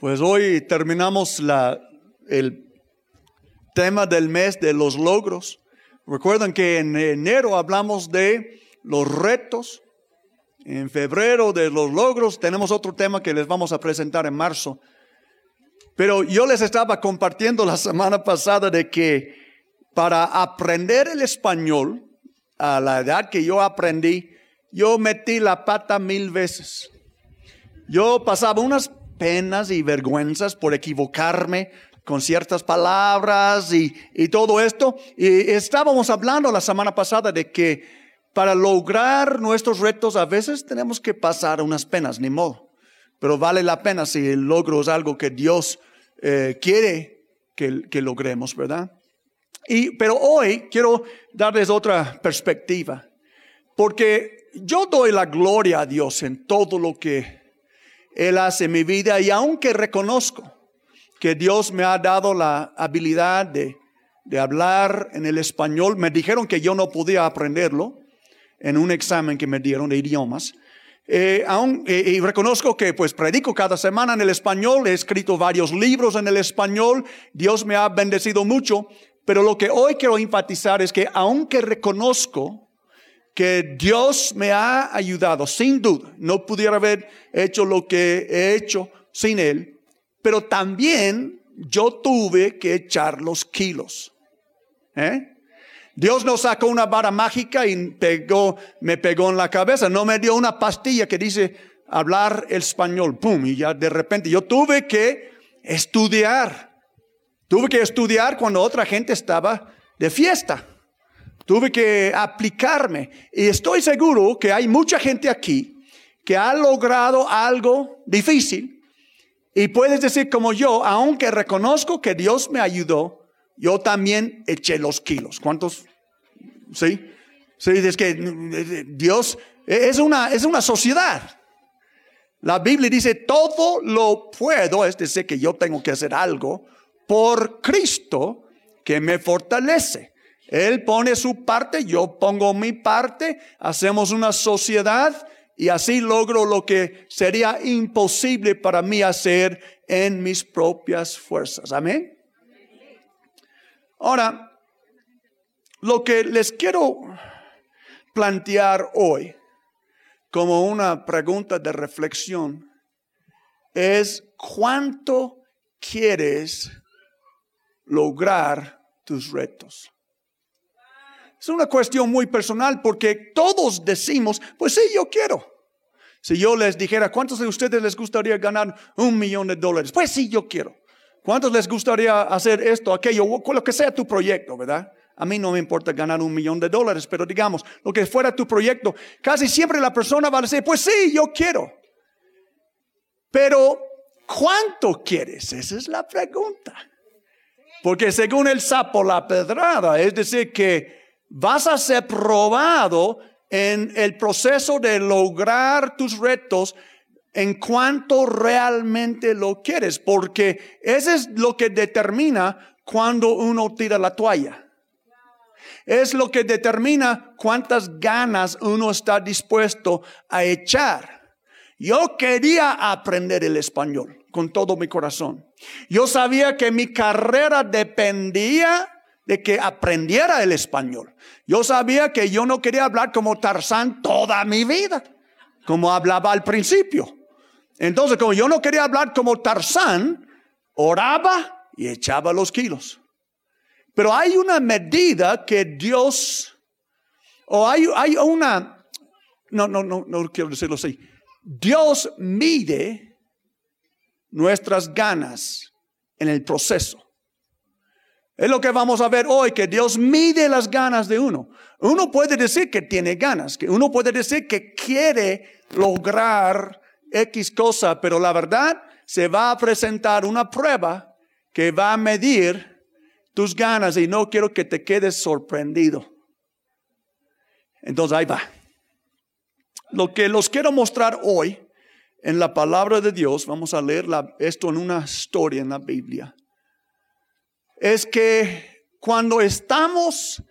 Pues hoy terminamos la, el tema del mes de los logros. Recuerden que en enero hablamos de los retos. En febrero de los logros tenemos otro tema que les vamos a presentar en marzo. Pero yo les estaba compartiendo la semana pasada de que para aprender el español, a la edad que yo aprendí, yo metí la pata mil veces. Yo pasaba unas penas y vergüenzas por equivocarme con ciertas palabras y, y, todo esto. Y estábamos hablando la semana pasada de que para lograr nuestros retos a veces tenemos que pasar unas penas, ni modo. Pero vale la pena si el logro es algo que Dios eh, quiere que, que logremos, ¿verdad? Y, pero hoy quiero darles otra perspectiva, porque yo doy la gloria a Dios en todo lo que Él hace mi vida y aunque reconozco que Dios me ha dado la habilidad de, de hablar en el español, me dijeron que yo no podía aprenderlo en un examen que me dieron de idiomas. Eh, aún, eh, y reconozco que pues predico cada semana en el español, he escrito varios libros en el español, Dios me ha bendecido mucho, pero lo que hoy quiero enfatizar es que aunque reconozco que Dios me ha ayudado, sin duda, no pudiera haber hecho lo que he hecho sin Él, pero también yo tuve que echar los kilos. ¿Eh? Dios no sacó una vara mágica y pegó, me pegó en la cabeza, no me dio una pastilla que dice hablar el español, pum, y ya de repente yo tuve que estudiar. Tuve que estudiar cuando otra gente estaba de fiesta. Tuve que aplicarme. Y estoy seguro que hay mucha gente aquí que ha logrado algo difícil. Y puedes decir como yo, aunque reconozco que Dios me ayudó, yo también eché los kilos. ¿Cuántos? Sí. Sí, es que Dios es una, es una sociedad. La Biblia dice, todo lo puedo, es decir, que yo tengo que hacer algo por Cristo que me fortalece. Él pone su parte, yo pongo mi parte, hacemos una sociedad y así logro lo que sería imposible para mí hacer en mis propias fuerzas. Amén. Ahora, lo que les quiero plantear hoy como una pregunta de reflexión es cuánto quieres lograr tus retos. Es una cuestión muy personal porque todos decimos, pues sí, yo quiero. Si yo les dijera, ¿cuántos de ustedes les gustaría ganar un millón de dólares? Pues sí, yo quiero. ¿Cuántos les gustaría hacer esto, aquello, lo que sea tu proyecto, verdad? A mí no me importa ganar un millón de dólares, pero digamos, lo que fuera tu proyecto, casi siempre la persona va a decir, pues sí, yo quiero. Pero, ¿cuánto quieres? Esa es la pregunta. Porque según el sapo, la pedrada, es decir, que vas a ser probado en el proceso de lograr tus retos en cuanto realmente lo quieres, porque eso es lo que determina cuando uno tira la toalla. Es lo que determina cuántas ganas uno está dispuesto a echar. Yo quería aprender el español con todo mi corazón. Yo sabía que mi carrera dependía de que aprendiera el español. Yo sabía que yo no quería hablar como Tarzán toda mi vida, como hablaba al principio. Entonces, como yo no quería hablar como Tarzán, oraba y echaba los kilos. Pero hay una medida que Dios, o hay, hay una, no, no, no, no quiero decirlo así. Dios mide nuestras ganas en el proceso. Es lo que vamos a ver hoy, que Dios mide las ganas de uno. Uno puede decir que tiene ganas, que uno puede decir que quiere lograr X cosa, pero la verdad se va a presentar una prueba que va a medir tus ganas y no quiero que te quedes sorprendido. Entonces ahí va. Lo que los quiero mostrar hoy en la palabra de Dios, vamos a leer esto en una historia en la Biblia es que cuando estamos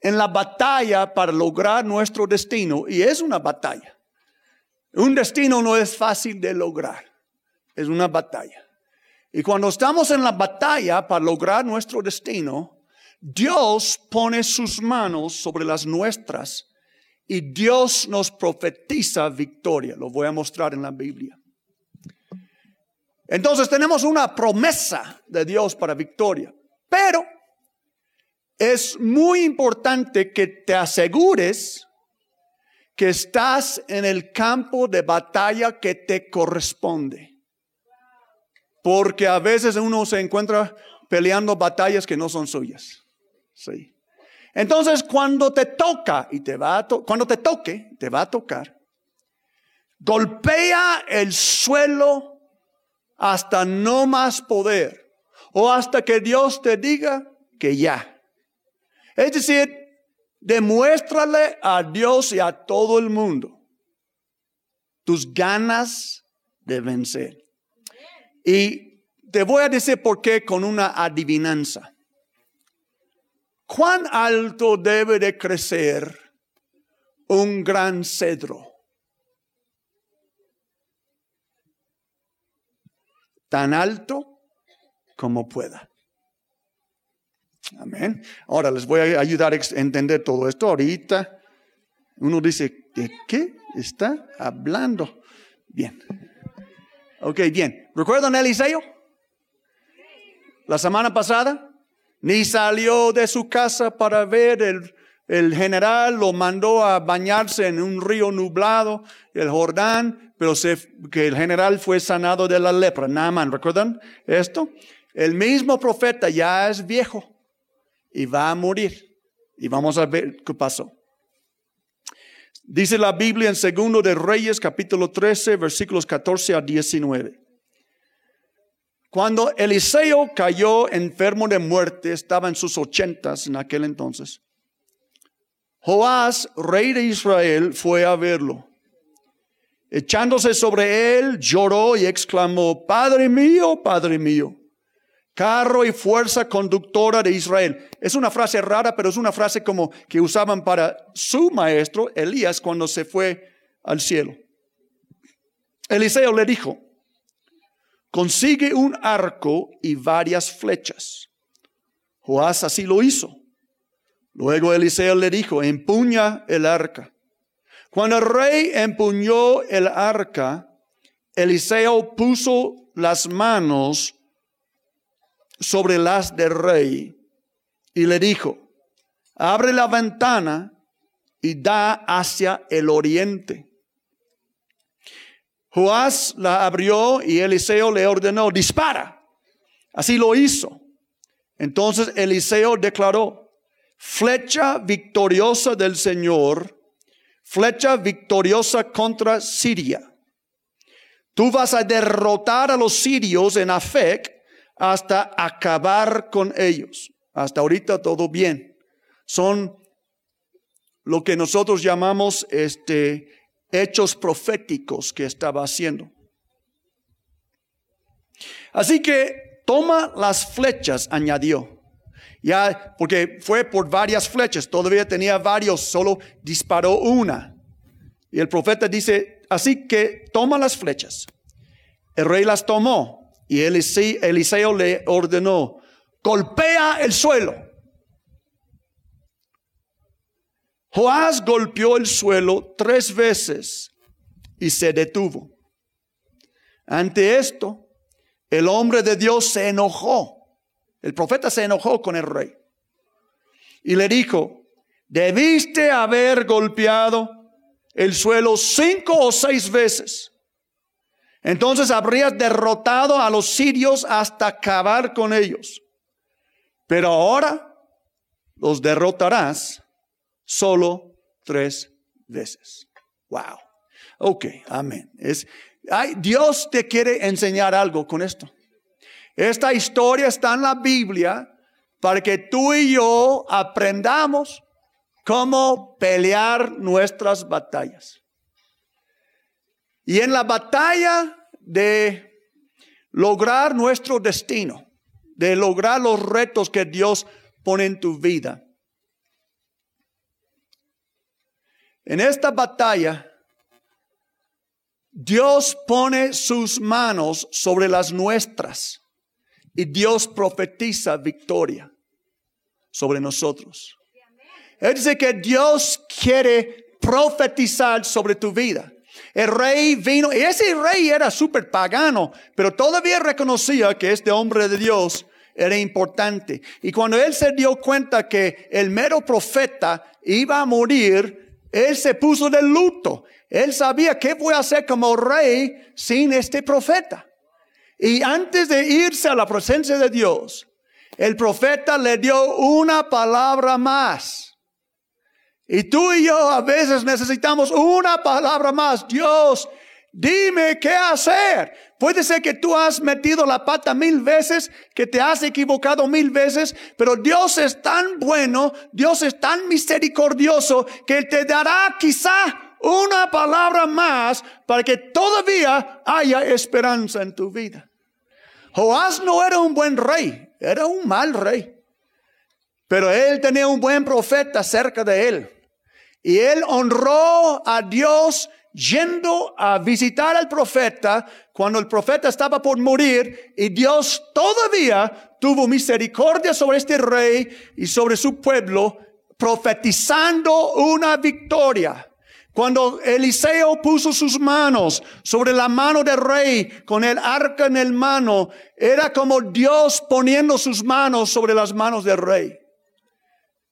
en la batalla para lograr nuestro destino, y es una batalla, un destino no es fácil de lograr, es una batalla. Y cuando estamos en la batalla para lograr nuestro destino, Dios pone sus manos sobre las nuestras y Dios nos profetiza victoria. Lo voy a mostrar en la Biblia. Entonces tenemos una promesa de Dios para victoria, pero es muy importante que te asegures que estás en el campo de batalla que te corresponde. Porque a veces uno se encuentra peleando batallas que no son suyas. Sí. Entonces, cuando te toca y te va a cuando te toque, te va a tocar. Golpea el suelo hasta no más poder o hasta que Dios te diga que ya. Es decir, demuéstrale a Dios y a todo el mundo tus ganas de vencer. Y te voy a decir por qué con una adivinanza. ¿Cuán alto debe de crecer un gran cedro? Tan alto como pueda. Amén. Ahora les voy a ayudar a entender todo esto. Ahorita uno dice, ¿de qué está hablando? Bien. Ok, bien. ¿Recuerdan Eliseo? La semana pasada, ni salió de su casa para ver el, el general, lo mandó a bañarse en un río nublado, el Jordán, pero se, que el general fue sanado de la lepra. Naaman, ¿recuerdan esto? El mismo profeta ya es viejo y va a morir. Y vamos a ver qué pasó. Dice la Biblia en Segundo de Reyes, capítulo 13, versículos 14 a 19. Cuando Eliseo cayó enfermo de muerte, estaba en sus ochentas en aquel entonces. Joás, rey de Israel, fue a verlo. Echándose sobre él, lloró y exclamó, Padre mío, Padre mío, carro y fuerza conductora de Israel. Es una frase rara, pero es una frase como que usaban para su maestro, Elías, cuando se fue al cielo. Eliseo le dijo, consigue un arco y varias flechas. Joás así lo hizo. Luego Eliseo le dijo, empuña el arca. Cuando el rey empuñó el arca, Eliseo puso las manos sobre las del rey y le dijo, abre la ventana y da hacia el oriente. Joás la abrió y Eliseo le ordenó, dispara. Así lo hizo. Entonces Eliseo declaró, flecha victoriosa del Señor, flecha victoriosa contra Siria. Tú vas a derrotar a los sirios en Afec hasta acabar con ellos. Hasta ahorita todo bien. Son lo que nosotros llamamos este hechos proféticos que estaba haciendo. Así que toma las flechas, añadió. Ya, porque fue por varias flechas, todavía tenía varios, solo disparó una. Y el profeta dice, así que toma las flechas. El rey las tomó y Eliseo le ordenó, golpea el suelo. Joás golpeó el suelo tres veces y se detuvo. Ante esto, el hombre de Dios se enojó. El profeta se enojó con el rey. Y le dijo, debiste haber golpeado el suelo cinco o seis veces entonces habrías derrotado a los sirios hasta acabar con ellos. Pero ahora los derrotarás solo tres veces. Wow. Ok, amén. Es, Dios te quiere enseñar algo con esto. Esta historia está en la Biblia para que tú y yo aprendamos cómo pelear nuestras batallas. Y en la batalla de lograr nuestro destino, de lograr los retos que Dios pone en tu vida. En esta batalla, Dios pone sus manos sobre las nuestras. y Dios profetiza victoria sobre nosotros. Él dice que Dios quiere profetizar sobre tu vida. El rey vino, y ese rey era súper pagano, pero todavía reconocía que este hombre de Dios era importante. Y cuando él se dio cuenta que el mero profeta iba a morir, él se puso de luto. Él sabía qué voy a hacer como rey sin este profeta. Y antes de irse a la presencia de Dios, el profeta le dio una palabra más. Y tú y yo a veces necesitamos una palabra más. Dios, dime qué hacer. Puede ser que tú has metido la pata mil veces, que te has equivocado mil veces, pero Dios es tan bueno, Dios es tan misericordioso, que te dará quizá una palabra más para que todavía haya esperanza en tu vida. Joás no era un buen rey, era un mal rey. Pero él tenía un buen profeta cerca de él. Y él honró a Dios yendo a visitar al profeta cuando el profeta estaba por morir y Dios todavía tuvo misericordia sobre este rey y sobre su pueblo, profetizando una victoria. Cuando Eliseo puso sus manos sobre la mano del rey con el arca en el mano, era como Dios poniendo sus manos sobre las manos del rey.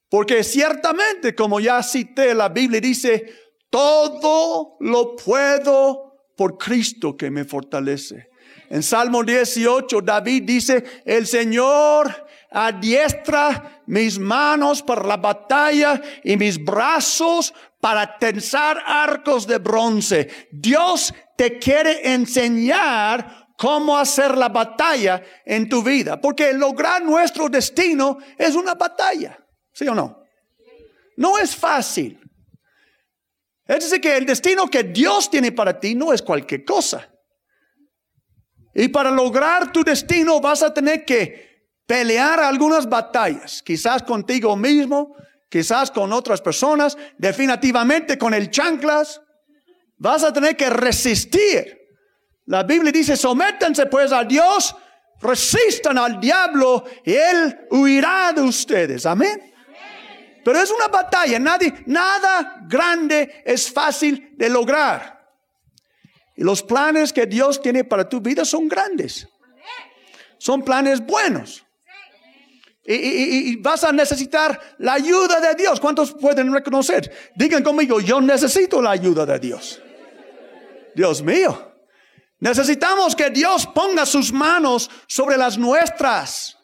Porque ciertamente, como ya cité, la Biblia dice, todo lo puedo por Cristo que me fortalece. En Salmo 18, David dice, el Señor adiestra mis manos para la batalla y mis brazos para tensar arcos de bronce. Dios te quiere enseñar cómo hacer la batalla en tu vida, porque lograr nuestro destino es una batalla. ¿Sí o no? No es fácil. Es decir, que el destino que Dios tiene para ti no es cualquier cosa. Y para lograr tu destino vas a tener que pelear algunas batallas, quizás contigo mismo, quizás con otras personas, definitivamente con el chanclas. Vas a tener que resistir. La Biblia dice, sométanse pues a Dios, resistan al diablo y él huirá de ustedes. Amén. Pero es una batalla, nadie, nada grande es fácil de lograr. Y los planes que Dios tiene para tu vida son grandes. Son planes buenos. Y, vas a necesitar la ayuda de Dios. ¿Cuántos pueden reconocer? Digan conmigo, yo necesito la ayuda de Dios. Dios mío. Necesitamos que Dios ponga sus manos sobre las nuestras.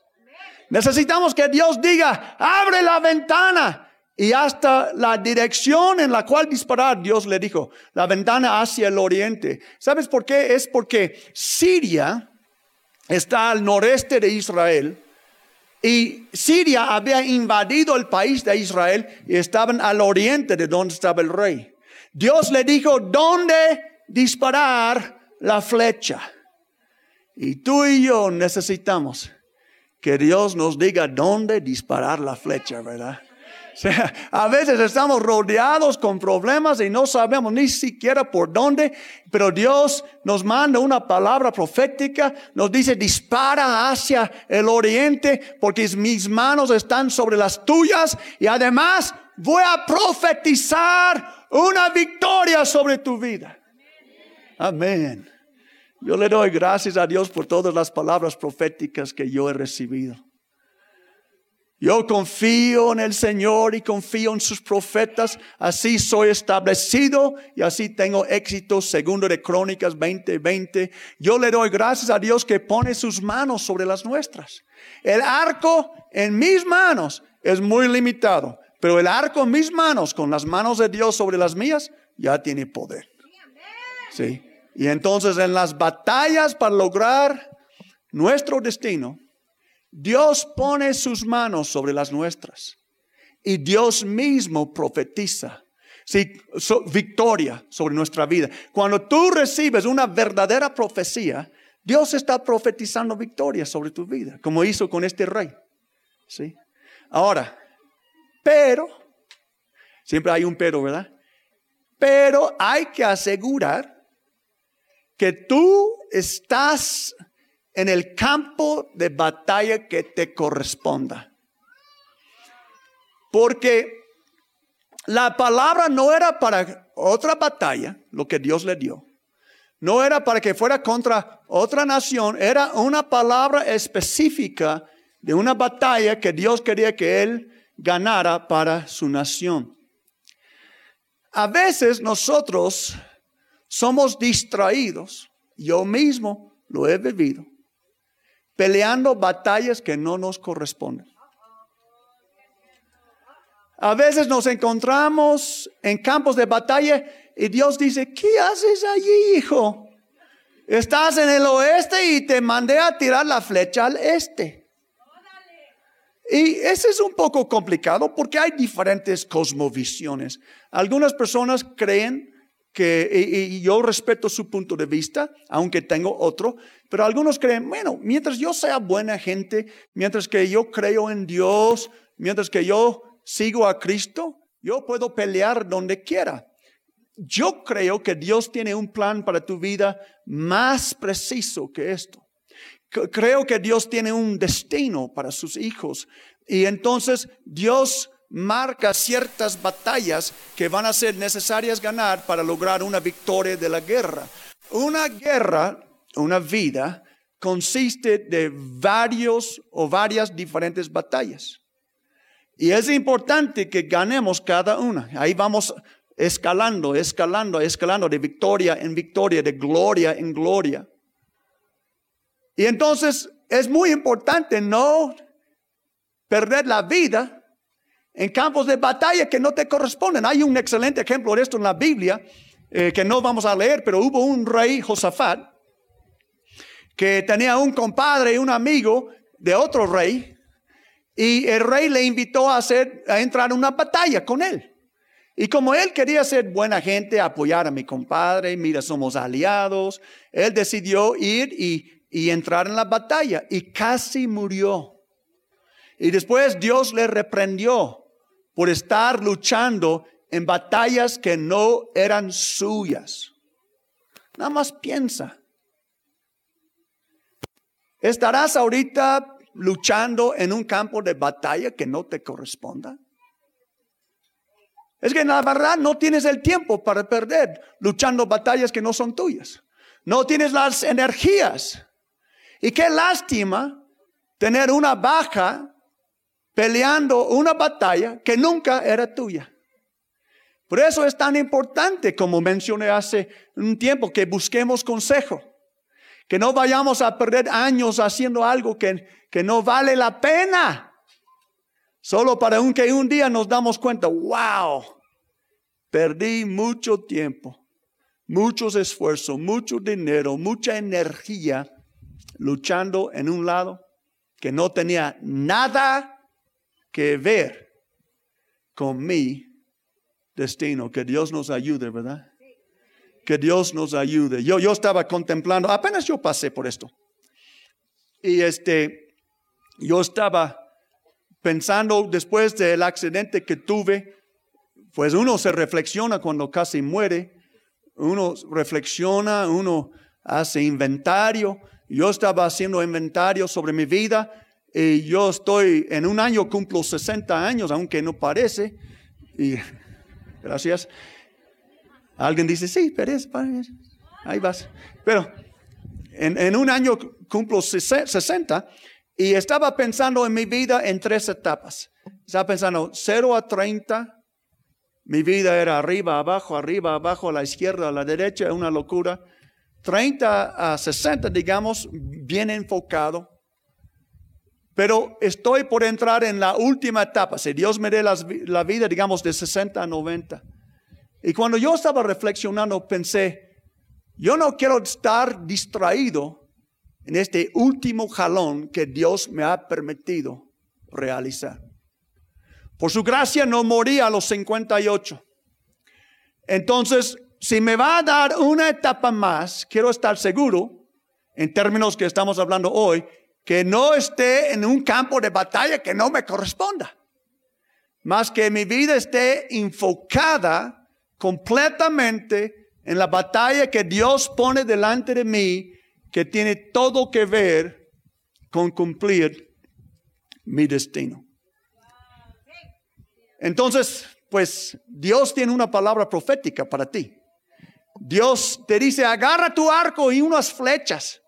Necesitamos que Dios diga, abre la ventana. Y hasta la dirección en la cual disparar, Dios le dijo, la ventana hacia el oriente. ¿Sabes por qué? Es porque Siria está al noreste de Israel y Siria había invadido el país de Israel y estaban al oriente de donde estaba el rey. Dios le dijo, ¿dónde disparar la flecha? Y tú y yo necesitamos que Dios nos diga dónde disparar la flecha, ¿verdad? a veces estamos rodeados con problemas y no sabemos ni siquiera por dónde, pero Dios nos manda una palabra profética, nos dice dispara hacia el oriente porque mis manos están sobre las tuyas y además voy a profetizar una victoria sobre tu vida. Amén. Yo le doy gracias a Dios por todas las palabras proféticas que yo he recibido. Yo confío en el Señor y confío en sus profetas. Así soy establecido y así tengo éxito. Segundo de Crónicas 20:20. Yo le doy gracias a Dios que pone sus manos sobre las nuestras. El arco en mis manos es muy limitado, pero el arco en mis manos, con las manos de Dios sobre las mías, ya tiene poder. Sí. Y entonces en las batallas para lograr nuestro destino, Dios pone sus manos sobre las nuestras. Y Dios mismo profetiza sí, victoria sobre nuestra vida. Cuando tú recibes una verdadera profecía, Dios está profetizando victoria sobre tu vida, como hizo con este rey. ¿sí? Ahora, pero, siempre hay un pero, ¿verdad? Pero hay que asegurar que tú estás en el campo de batalla que te corresponda. Porque la palabra no era para otra batalla, lo que Dios le dio. No era para que fuera contra otra nación, era una palabra específica de una batalla que Dios quería que él ganara para su nación. A veces nosotros somos distraídos, yo mismo lo he vivido, peleando batallas que no nos corresponden. A veces nos encontramos en campos de batalla y Dios dice, ¿qué haces allí, hijo? Estás en el oeste y te mandé a tirar la flecha al este. Y ese es un poco complicado porque hay diferentes cosmovisiones. Algunas personas creen que, y, yo respeto su punto de vista, aunque tengo otro, pero algunos creen, bueno, mientras yo sea buena gente, mientras que yo creo en Dios, mientras que yo sigo a Cristo, yo puedo pelear donde quiera. Yo creo que Dios tiene un plan para tu vida más preciso que esto. Creo que Dios tiene un destino para sus hijos y entonces Dios marca ciertas batallas que van a ser necesarias ganar para lograr una victoria de la guerra. Una guerra, una vida, consiste de varios o varias diferentes batallas. Y es importante que ganemos cada una. Ahí vamos escalando, escalando, escalando de victoria en victoria, de gloria en gloria. Y entonces es muy importante no perder la vida en campos de batalla que no te corresponden. Hay un excelente ejemplo de esto en la Biblia eh, que no vamos a leer, pero hubo un rey, Josafat, que tenía un compadre y un amigo de otro rey, y el rey le invitó a, hacer, a entrar en una batalla con él. Y como él quería ser buena gente, apoyar a mi compadre, mira, somos aliados, él decidió ir y, y entrar en la batalla y casi murió. Y después Dios le reprendió por estar luchando en batallas que no eran suyas. Nada más piensa. ¿Estarás ahorita luchando en un campo de batalla que no te corresponda? Es que la verdad no tienes el tiempo para perder luchando batallas que no son tuyas. No tienes las energías. Y qué lástima tener una baja peleando una batalla que nunca era tuya. Por eso es tan importante, como mencioné hace un tiempo, que busquemos consejo. Que no vayamos a perder años haciendo algo que, que no vale la pena. Solo para que un día nos damos cuenta, wow, perdí mucho tiempo, muchos esfuerzos, mucho dinero, mucha energía luchando en un lado que no tenía nada que ver con mi destino. Que Dios nos ayude, ¿verdad? Que Dios nos ayude. Yo, yo estaba contemplando, apenas yo pasé por esto. Y este, yo estaba pensando después del accidente que tuve, pues uno se reflexiona cuando casi muere, uno reflexiona, uno hace inventario. Yo estaba haciendo inventario sobre mi vida y yo estoy, en un año cumplo 60 años, aunque no parece. Y gracias. Alguien dice, sí, Pérez, ahí vas. Pero en, en un año cumplo 60 y estaba pensando en mi vida en tres etapas. Estaba pensando 0 a 30. Mi vida era arriba, abajo, arriba, abajo, a la izquierda, a la derecha, una locura. 30 a 60, digamos, bien enfocado. Pero estoy por entrar en la última etapa. Si Dios me dé la vida, digamos, de 60 a 90. Y cuando yo estaba reflexionando, pensé, yo no quiero estar distraído en este último jalón que Dios me ha permitido realizar. Por su gracia no morí a los 58. Entonces, si me va a dar una etapa más, quiero estar seguro, en términos que estamos hablando hoy, que no esté en un campo de batalla que no me corresponda. Más que mi vida esté enfocada completamente en la batalla que Dios pone delante de mí, que tiene todo que ver con cumplir mi destino. Entonces, pues Dios tiene una palabra profética para ti. Dios te dice, agarra tu arco y unas flechas.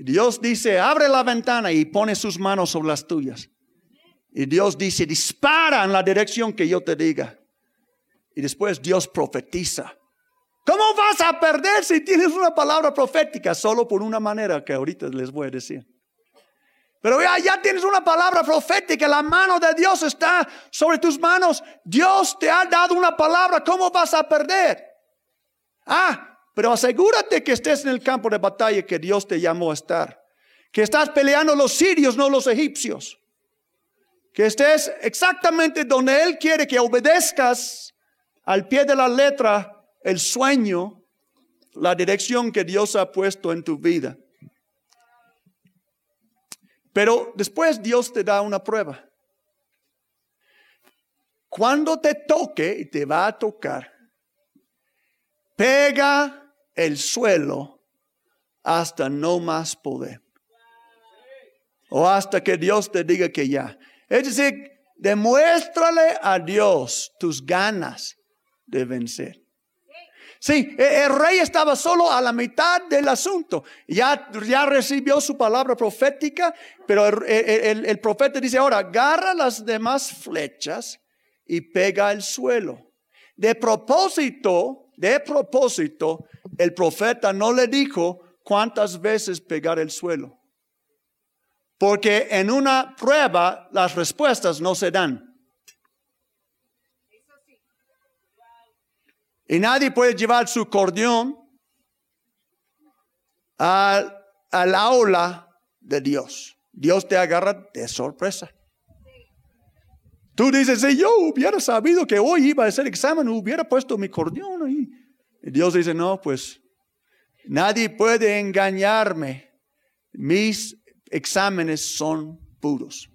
Dios dice, abre la ventana y pone sus manos sobre las tuyas. Y Dios dice, dispara en la dirección que yo te diga. Y después Dios profetiza. ¿Cómo vas a perder si tienes una palabra profética? Solo por una manera que ahorita les voy a decir. Pero ya, ya tienes una palabra profética, la mano de Dios está sobre tus manos. Dios te ha dado una palabra, ¿cómo vas a perder? Ah, pero asegúrate que estés en el campo de batalla que Dios te llamó a estar. Que estás peleando los sirios, no los egipcios. Que estés exactamente donde Él quiere que obedezcas al pie de la letra el sueño, la dirección que Dios ha puesto en tu vida. Pero después Dios te da una prueba. Cuando te toque y te va a tocar, pega el suelo hasta no más poder. O hasta que Dios te diga que ya. Es decir, demuéstrale a Dios tus ganas de vencer. Sí, e, el rey estaba solo a la mitad del asunto. Ya, ya recibió su palabra profética, pero el, el, profeta dice ahora, agarra las demás flechas y pega el suelo. De propósito, de propósito, el profeta no le dijo cuántas veces pegar el suelo. Porque en una prueba las respuestas no se dan. Y nadie puede llevar su cordión al, aula de Dios. Dios te agarra de sorpresa. Tú dices, si yo hubiera sabido que hoy iba a hacer examen, hubiera puesto mi cordión ahí. Y Dios dice, no, pues nadie puede engañarme. Mis exámenes son puros.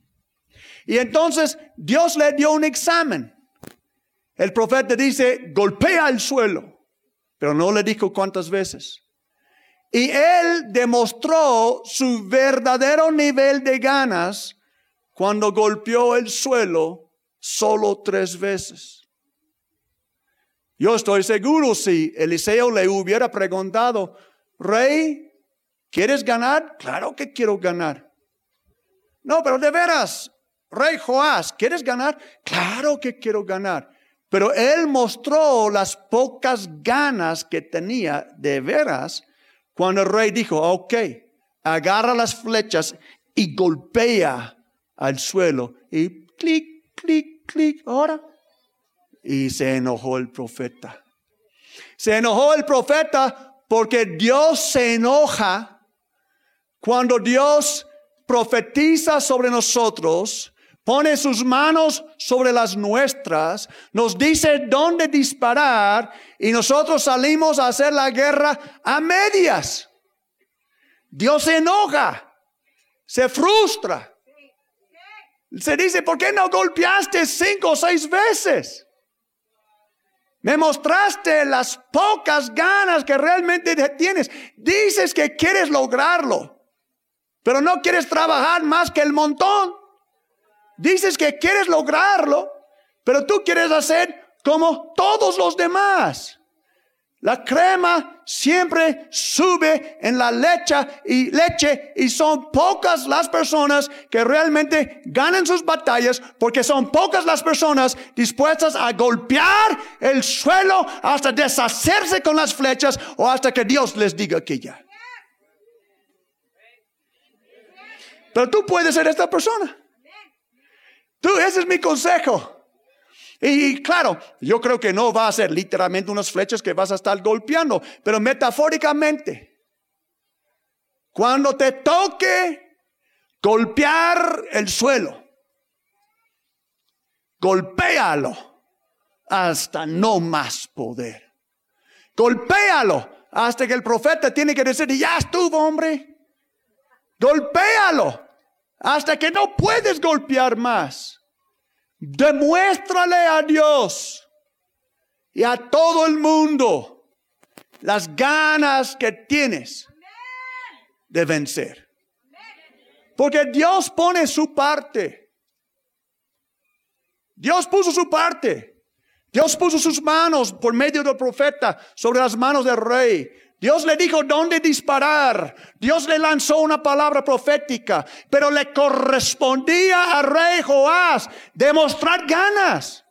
Y entonces Dios le dio un examen. El profeta dice, golpea el suelo, pero no le dijo cuántas veces. Y él demostró su verdadero nivel de ganas cuando golpeó el suelo solo tres veces. Yo estoy seguro si Eliseo le hubiera preguntado, rey, ¿quieres ganar? Claro que quiero ganar. No, pero de veras, rey Joás, ¿quieres ganar? Claro que quiero ganar. Pero él mostró las pocas ganas que tenía de veras cuando el rey dijo, ok, agarra las flechas y golpea al suelo. Y clic, clic, ahora. Y se enojó el profeta. Se enojó el profeta porque Dios se enoja cuando Dios profetiza sobre nosotros pone sus manos sobre las nuestras, nos dice dónde disparar y nosotros salimos a hacer la guerra a medias. Dios se enoja, se frustra. Se dice, ¿por qué no golpeaste cinco o seis veces? Me mostraste las pocas ganas que realmente tienes. Dices que quieres lograrlo, pero no quieres trabajar más que el montón. Dices que quieres lograrlo, pero tú quieres hacer como todos los demás. La crema siempre sube en la leche y leche y son pocas las personas que realmente ganan sus batallas porque son pocas las personas dispuestas a golpear el suelo hasta deshacerse con las flechas o hasta que Dios les diga que ya. Pero tú puedes ser esta persona. Tú, ese es mi consejo. Y claro, yo creo que no va a ser literalmente unas flechas que vas a estar golpeando, pero metafóricamente. Cuando te toque golpear el suelo, golpéalo hasta no más poder. Golpéalo hasta que el profeta tiene que decir, ya estuvo, hombre. Golpéalo hasta que no puedes golpear más. Demuéstrale a Dios y a todo el mundo las ganas que tienes. de vencer. Porque Dios pone su parte. Dios puso su parte. Dios puso sus manos por medio del profeta sobre las manos del rey. Dios le dijo dónde disparar. Dios le lanzó una palabra profética, pero le correspondía al rey Joás demostrar ganas.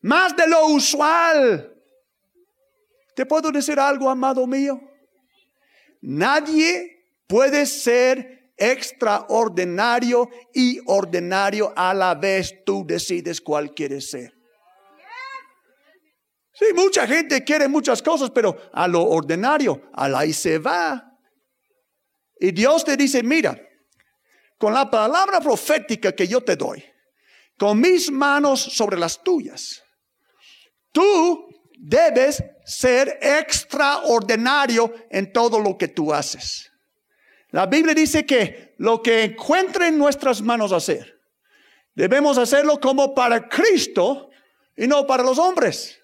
Más de lo usual. ¿Te puedo decir algo, amado mío? Nadie puede ser extraordinario y ordinario a la vez. Tú decides cuál quieres ser. Sí, mucha gente quiere muchas cosas, pero a lo ordinario, a la y se va. Y Dios te dice, mira, con la palabra profética que yo te doy, con mis manos sobre las tuyas, tú debes ser extraordinario en todo lo que tú haces. La Biblia dice que lo que encuentre en nuestras manos hacer, debemos hacerlo como para Cristo y no para los hombres.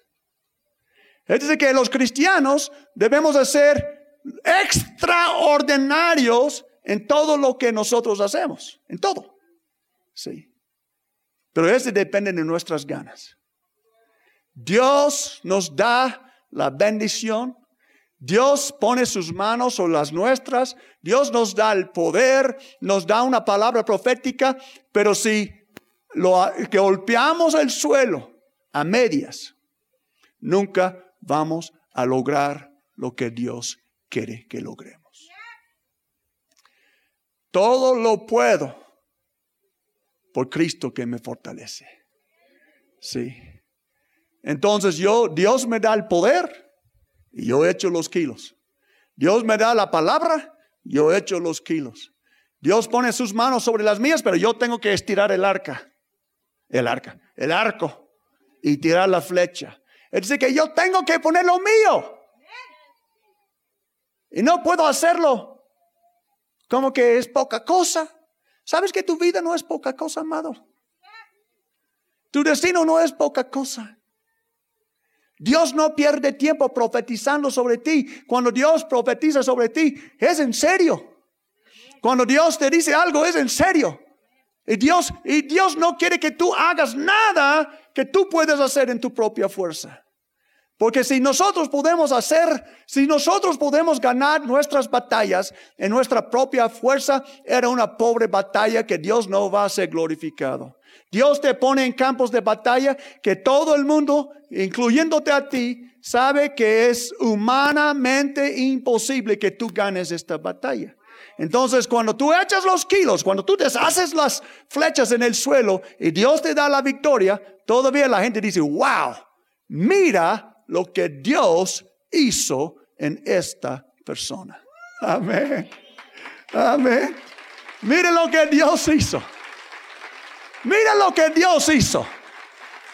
Es decir, que los cristianos debemos ser extraordinarios en todo lo que nosotros hacemos, en todo. Sí. Pero ese depende de nuestras ganas. Dios nos da la bendición. Dios pone sus manos sobre las nuestras. Dios nos da el poder, nos da una palabra profética. Pero si lo, que golpeamos el suelo a medias, nunca vamos a lograr lo que Dios quiere que logremos. Todo lo puedo por Cristo que me fortalece. Sí. Entonces yo, Dios me da el poder y yo echo los kilos. Dios me da la palabra, yo echo los kilos. Dios pone sus manos sobre las mías, pero yo tengo que estirar el arca, el arca, el arco y tirar la flecha. Es decir, que yo tengo que poner lo mío. Y no puedo hacerlo como que es poca cosa. ¿Sabes que tu vida no es poca cosa, amado? Tu destino no es poca cosa. Dios no pierde tiempo profetizando sobre ti. Cuando Dios profetiza sobre ti, es en serio. Cuando Dios te dice algo, es en serio. Y Dios, y Dios no quiere que tú hagas nada que tú puedes hacer en tu propia fuerza. Porque si nosotros podemos hacer, si nosotros podemos ganar nuestras batallas en nuestra propia fuerza, era una pobre batalla que Dios no va a ser glorificado. Dios te pone en campos de batalla que todo el mundo, incluyéndote a ti, sabe que es humanamente imposible que tú ganes esta batalla. Entonces, cuando tú echas los kilos, cuando tú deshaces las flechas en el suelo y Dios te da la victoria, todavía la gente dice, wow, mira lo que Dios hizo en esta persona. Amén. Amén. Mire lo que Dios hizo. Mira lo que Dios hizo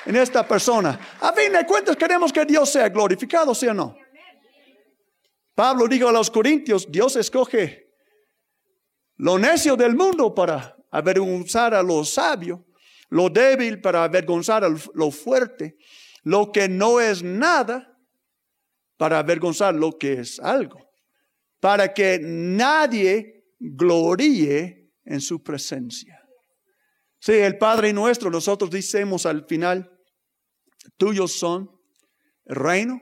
en esta persona. A fin de cuentas queremos que Dios sea glorificado, ¿sí o no? Pablo dijo a los corintios, Dios escoge lo necio del mundo para avergonzar a lo sabio, lo débil para avergonzar a lo fuerte lo que no es nada para avergonzar lo que es algo, para que nadie gloríe en su presencia. Sí, el Padre nuestro, nosotros decimos al final, tuyos son el reino,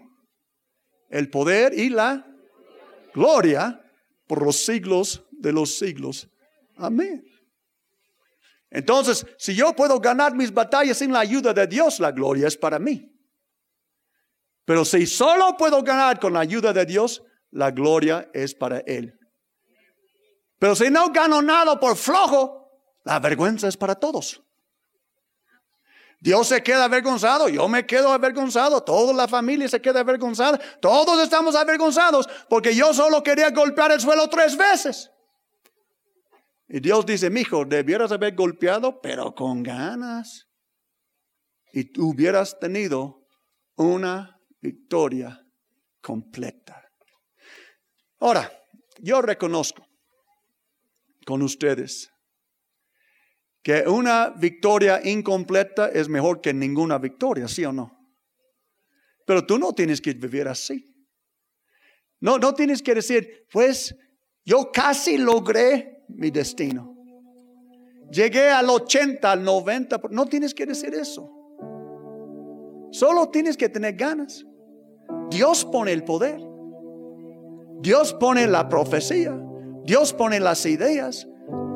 el poder y la gloria por los siglos de los siglos. Amén. Entonces, si yo puedo ganar mis batallas sin la ayuda de Dios, la gloria es para mí. Pero si solo puedo ganar con la ayuda de Dios, la gloria es para Él. Pero si no gano nada por flojo, la vergüenza es para todos. Dios se queda avergonzado, yo me quedo avergonzado, toda la familia se queda avergonzada, todos estamos avergonzados porque yo solo quería golpear el suelo tres veces. Y Dios dice, mi hijo, debieras haber golpeado, pero con ganas. Y hubieras tenido una victoria completa. Ahora, yo reconozco con ustedes que una victoria incompleta es mejor que ninguna victoria, ¿sí o no? Pero tú no tienes que vivir así. No, no tienes que decir, pues Yo casi logré mi destino. Llegué al 80, al 90. No tienes que decir eso. Solo tienes que tener ganas. Dios pone el poder. Dios pone la profecía. Dios pone las ideas.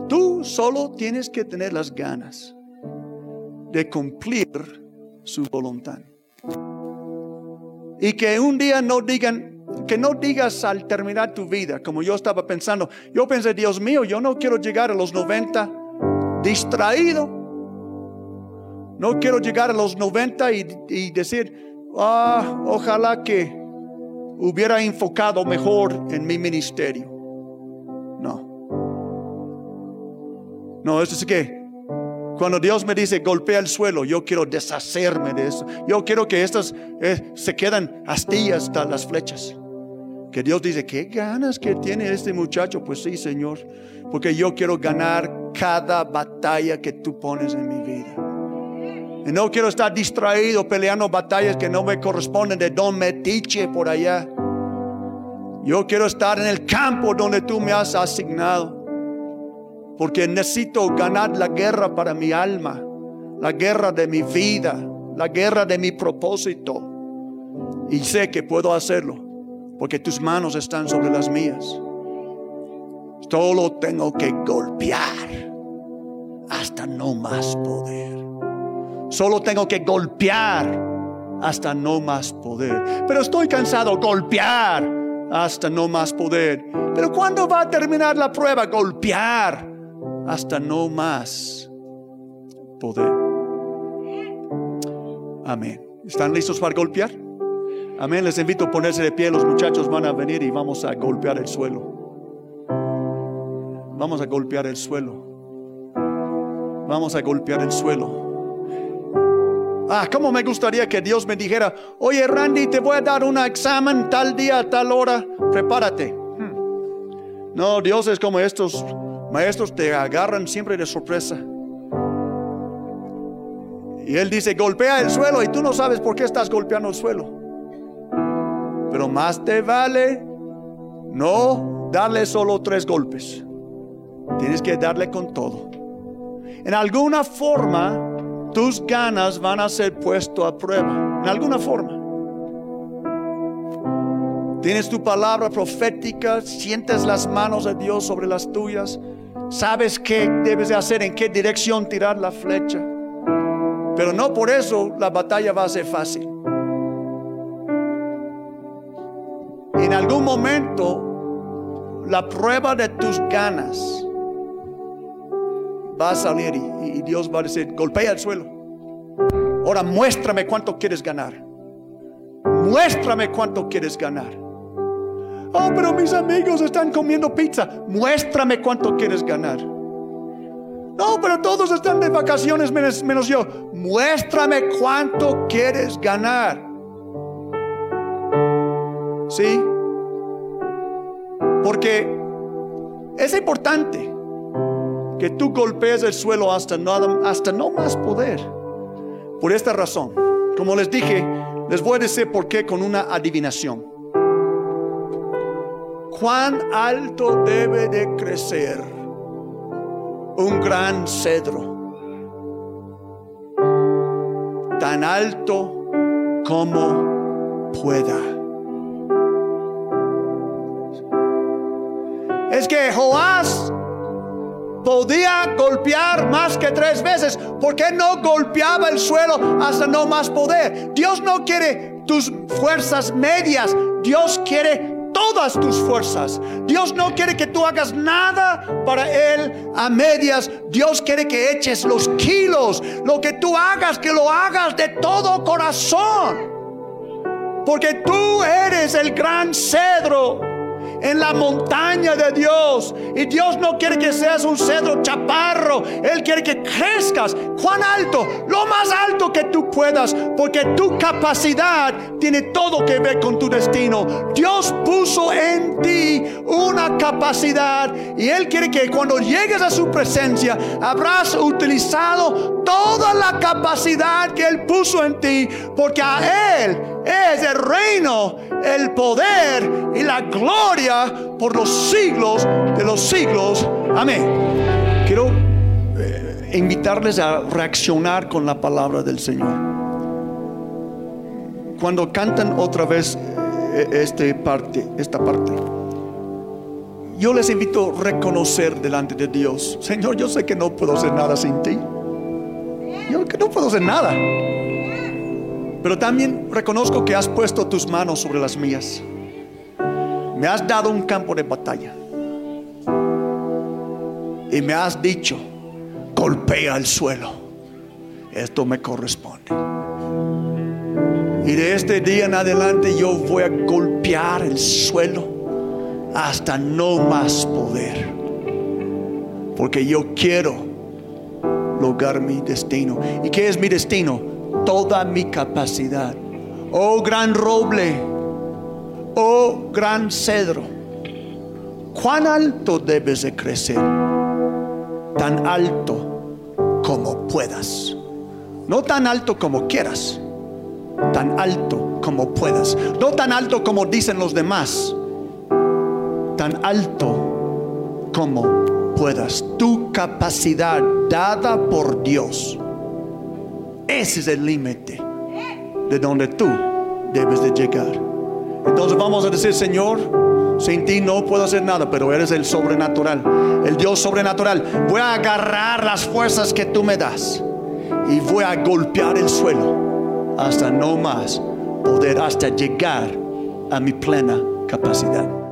Tú solo tienes que tener las ganas de cumplir su voluntad. Y que un día no digan, que no digas al terminar tu vida, como yo estaba pensando, yo pensé, Dios mío, yo no quiero llegar a los 90 distraído. No quiero llegar a los 90 y, decir, ah, ojalá que hubiera enfocado mejor en mi ministerio. No. No, eso es que cuando Dios me dice golpea el suelo, yo quiero deshacerme de eso. Yo quiero que estas eh, se quedan astillas las flechas. Que Dios dice, ¿qué ganas que tiene este muchacho? Pues sí, Señor, porque yo quiero ganar cada batalla que tú pones en mi vida. Y no quiero estar distraído peleando batallas que no me corresponden de Don Metiche por allá. Yo quiero estar en el campo donde tú me has asignado. Porque necesito ganar la guerra para mi alma, la guerra de mi vida, la guerra de mi propósito. Y sé que puedo hacerlo, porque tus manos están sobre las mías. Solo tengo que golpear hasta no más poder. Solo tengo que golpear hasta no más poder. Pero estoy cansado, golpear hasta no más poder. Pero ¿cuándo va a terminar la prueba? Golpear hasta no más poder. Amén. ¿Están listos para golpear? Amén. Les invito a ponerse de pie. Los muchachos van a venir y vamos a golpear el suelo. Vamos a golpear el suelo. Vamos a golpear el suelo. Ah, cómo me gustaría que Dios me dijera, oye Randy, te voy a dar un examen tal día, tal hora, prepárate. Hmm. No, Dios es como estos maestros te agarran siempre de sorpresa. Y él dice, golpea el suelo y tú no sabes por qué estás golpeando el suelo. Pero más te vale no darle solo tres golpes. Tienes que darle con todo. En alguna forma, tus ganas van a ser puesto a prueba. En alguna forma. Tienes tu palabra profética, sientes las manos de Dios sobre las tuyas. Sabes qué debes de hacer, en qué dirección tirar la flecha. Pero no por eso la batalla va a ser fácil. En algún momento la prueba de tus ganas va a salir y, Dios va a decir, golpea el suelo. Ahora muéstrame cuánto quieres ganar. Muéstrame cuánto quieres ganar. Oh, pero mis amigos están comiendo pizza. Muéstrame cuánto quieres ganar. No, pero todos están de vacaciones menos, menos yo. Muéstrame cuánto quieres ganar. ¿Sí? Porque es importante que tú golpees el suelo hasta hasta no más poder. Por esta razón, como les dije, les voy a decir por qué con una adivinación cuán alto debe de crecer un gran cedro. Tan alto como pueda. Es que Joás podía golpear más que tres veces. ¿Por qué no golpeaba el suelo hasta no más poder? Dios no quiere tus fuerzas medias. Dios quiere todas tus fuerzas. Dios no quiere que tú hagas nada para Él a medias. Dios quiere que eches los kilos. Lo que tú hagas, que lo hagas de todo corazón. Porque tú eres el gran cedro en la montaña de Dios. Y Dios no quiere que seas un cedro chaparro. Él quiere que crezcas. ¿Cuán alto? Lo más alto que tú puedas. Porque tu capacidad tiene todo que ver con tu destino. Dios puso en ti una capacidad. Y Él quiere que cuando llegues a su presencia habrás utilizado toda la capacidad que Él puso en ti. Porque a Él es el reino, el poder y la gloria por los siglos de los siglos. Amén. Quiero eh, invitarles a reaccionar con la palabra del Señor. Cuando cantan otra vez eh, este parte, esta parte, yo les invito a reconocer delante de Dios, Señor, yo sé que no puedo hacer nada sin ti. Yo que no puedo hacer nada. Pero también reconozco que has puesto tus manos sobre las mías. Me has dado un campo de batalla. Y me has dicho, golpea el suelo. Esto me corresponde. Y de este día en adelante yo voy a golpear el suelo hasta no más poder. Porque yo quiero lograr mi destino. ¿Y qué es mi destino? Toda mi capacidad. Oh gran roble, oh gran cedro, ¿cuán alto debes de crecer? Tan alto como puedas. No tan alto como quieras, tan alto como puedas. No tan alto como dicen los demás, tan alto como puedas. Tu capacidad dada por Dios ese es el límite de donde tú debes de llegar. Entonces vamos a decir, Señor, sin ti no puedo hacer nada, pero eres el sobrenatural, el Dios sobrenatural. Voy a agarrar las fuerzas que tú me das y voy a golpear el suelo hasta no más poder, hasta llegar a mi plena capacidad.